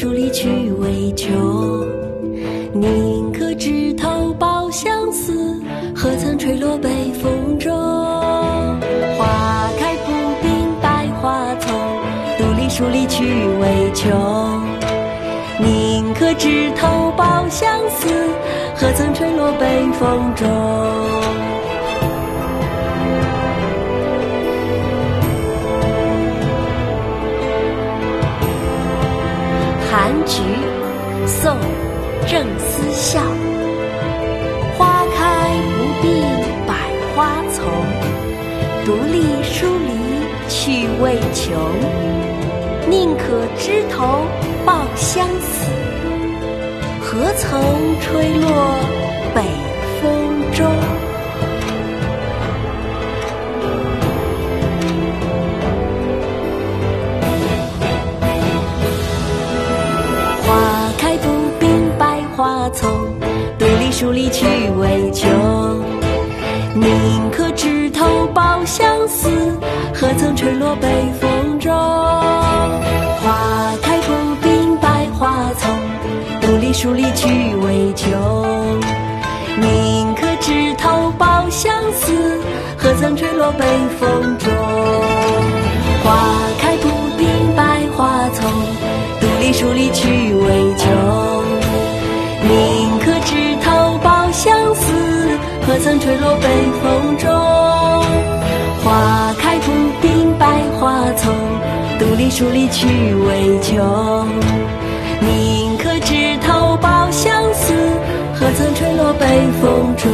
书里去为求。宁可枝头抱相思，何曾吹落北风中？花开不定百花丛，独立书里去为求。宁可枝头抱相思，何曾吹落北风中？菊，宋·郑思肖。花开不必百花丛，独立疏篱趣未穷。宁可枝头抱香死，何曾吹落北独立疏篱趣味穷。宁可枝头抱相思，何曾吹落北风中？花开不并百花丛，独立疏篱趣味穷。宁可枝头抱相思，何曾吹落北风中？花开不并百花丛，独立疏篱趣味穷。何曾吹落北风中？花开不并百花丛，独立疏篱趣味穷。宁可枝头抱香死，何曾吹落北风中？